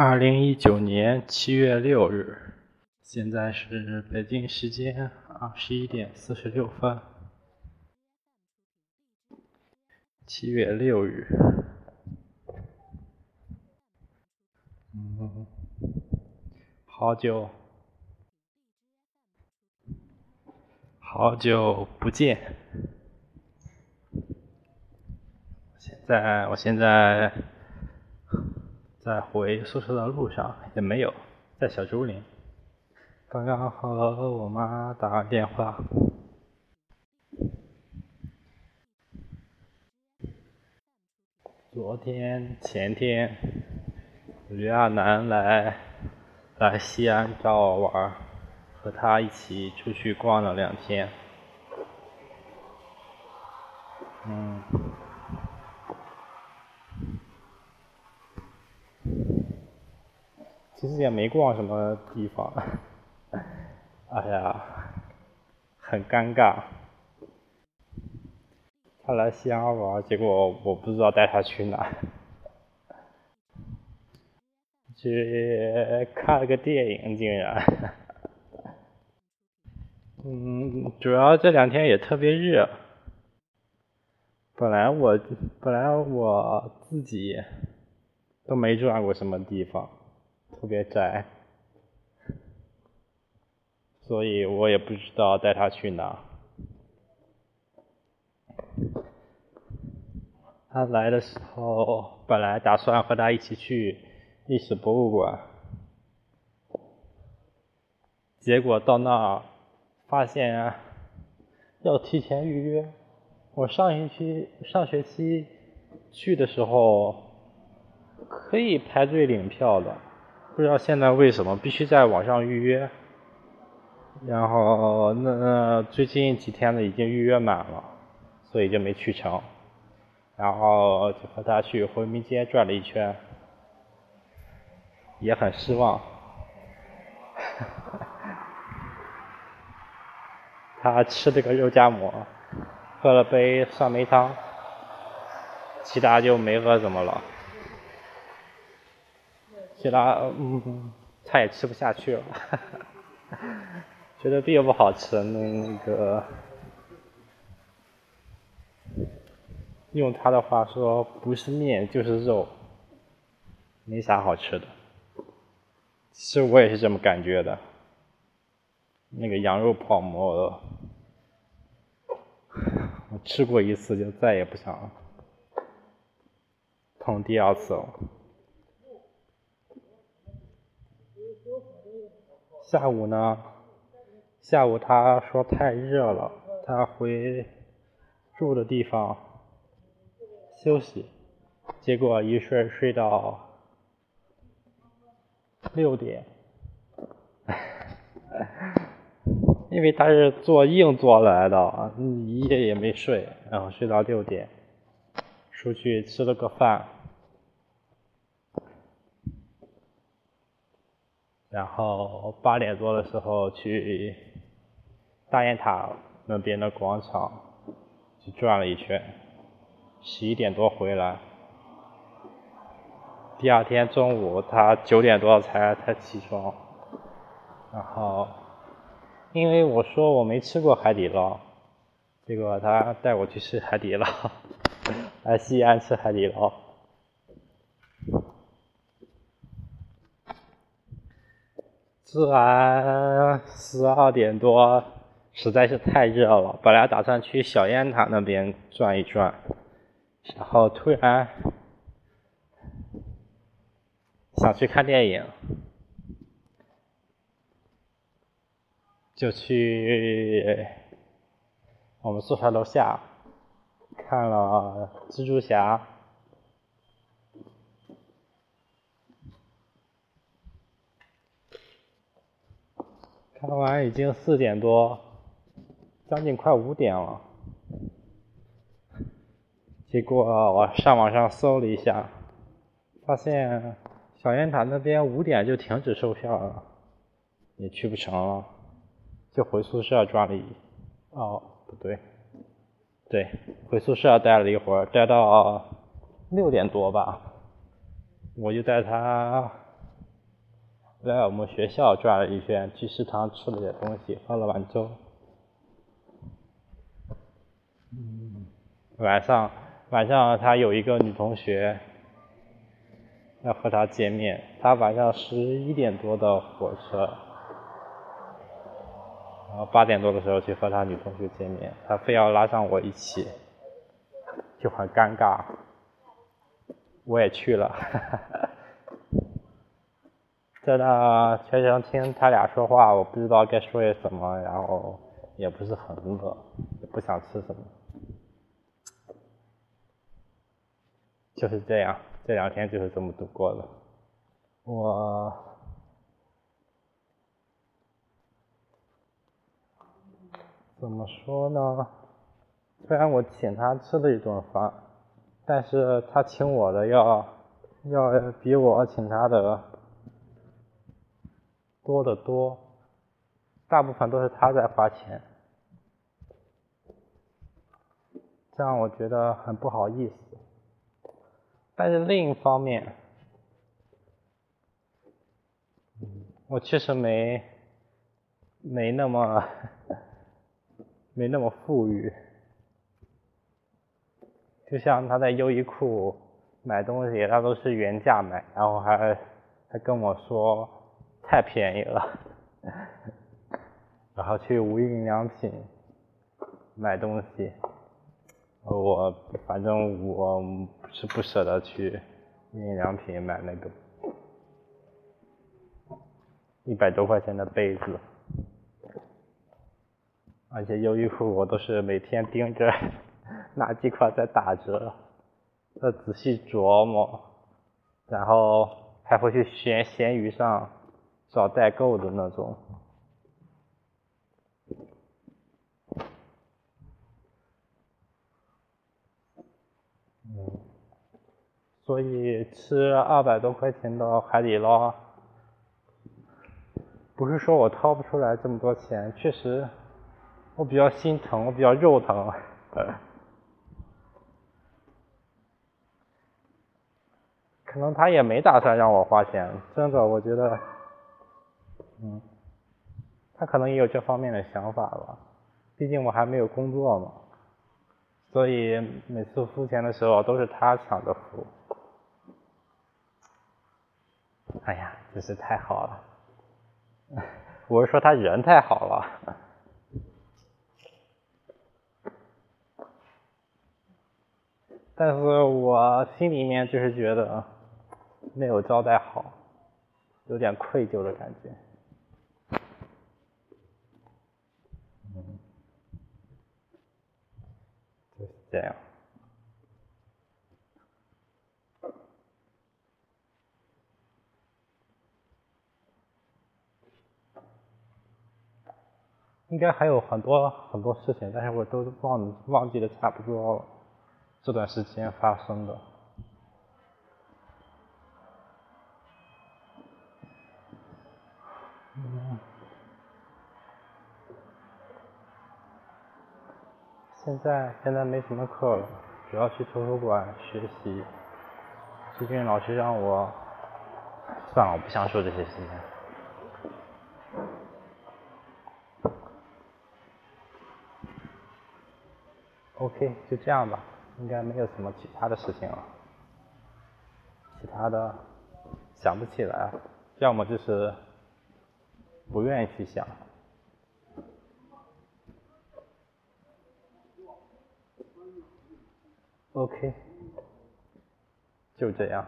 二零一九年七月六日，现在是北京时间二十一点四十六分。七月六日，嗯，好久，好久不见。现在，我现在。在回宿舍的路上也没有，在小竹林。刚刚和我妈打完电话。昨天、前天，约阿南来来西安找我玩，和他一起出去逛了两天。嗯。其实也没逛什么地方，哎呀，很尴尬。他来西安玩，结果我不知道带他去哪。去看了个电影，竟然。嗯，主要这两天也特别热。本来我本来我自己都没转过什么地方。特别宅，所以我也不知道带他去哪。他来的时候，本来打算和他一起去历史博物馆，结果到那儿发现要提前预约。我上学期上学期去的时候可以排队领票的。不知道现在为什么必须在网上预约，然后那那最近几天呢已经预约满了，所以就没去成，然后就和他去回民街转了一圈，也很失望。他吃了个肉夹馍，喝了杯酸梅汤，其他就没喝什么了。其他嗯，菜也吃不下去了，觉得并不好吃。那个用他的话说，不是面就是肉，没啥好吃的。其实我也是这么感觉的。那个羊肉泡馍，我吃过一次就再也不想碰第二次了。下午呢？下午他说太热了，他回住的地方休息，结果一睡睡到六点，因为他是坐硬座来的，一夜也没睡，然后睡到六点，出去吃了个饭。然后八点多的时候去大雁塔那边的广场去转了一圈，十一点多回来。第二天中午他九点多才才起床，然后因为我说我没吃过海底捞，结果他带我去吃海底捞，来西安吃海底捞。吃完十二点多，实在是太热了。本来打算去小雁塔那边转一转，然后突然想去看电影，就去我们宿舍楼下看了蜘蛛侠。看完已经四点多，将近快五点了。结果我上网上搜了一下，发现小雁塔那边五点就停止售票了，也去不成了，就回宿舍转了一，哦，不对，对，回宿舍待了一会儿，待到六点多吧，我就带他来我们学校转了一圈，去食堂吃了点东西，喝了碗粥。嗯，晚上晚上他有一个女同学要和他见面，他晚上十一点多的火车，然后八点多的时候去和他女同学见面，他非要拉上我一起，就很尴尬。我也去了，哈哈哈在那全程听他俩说话，我不知道该说些什么，然后也不是很饿，也不想吃什么。就是这样，这两天就是这么度过的。我怎么说呢？虽然我请他吃了一顿饭，但是他请我的要要比我请他的多得多，大部分都是他在花钱，这样我觉得很不好意思。但是另一方面，我确实没没那么没那么富裕，就像他在优衣库买东西，他都是原价买，然后还还跟我说太便宜了，然后去无印良品买东西。我反正我是不舍得去无印良品买那个一百多块钱的被子，而且优衣库我都是每天盯着 哪几款在打折，要仔细琢磨，然后还会去闲闲鱼上找代购的那种。所以吃二百多块钱的海底捞，不是说我掏不出来这么多钱，确实我比较心疼，我比较肉疼。可能他也没打算让我花钱，真的，我觉得，嗯，他可能也有这方面的想法吧，毕竟我还没有工作嘛，所以每次付钱的时候都是他抢着付。哎呀，真是太好了！我是说他人太好了，但是我心里面就是觉得没有招待好，有点愧疚的感觉。嗯，就是这样。应该还有很多很多事情，但是我都忘忘记的差不多了。这段时间发生的，嗯，现现在现在没什么课了，主要去图书馆学习。最近老师让我，算了，我不想说这些事情。OK，就这样吧，应该没有什么其他的事情了。其他的想不起来，要么就是不愿意去想。OK，就这样。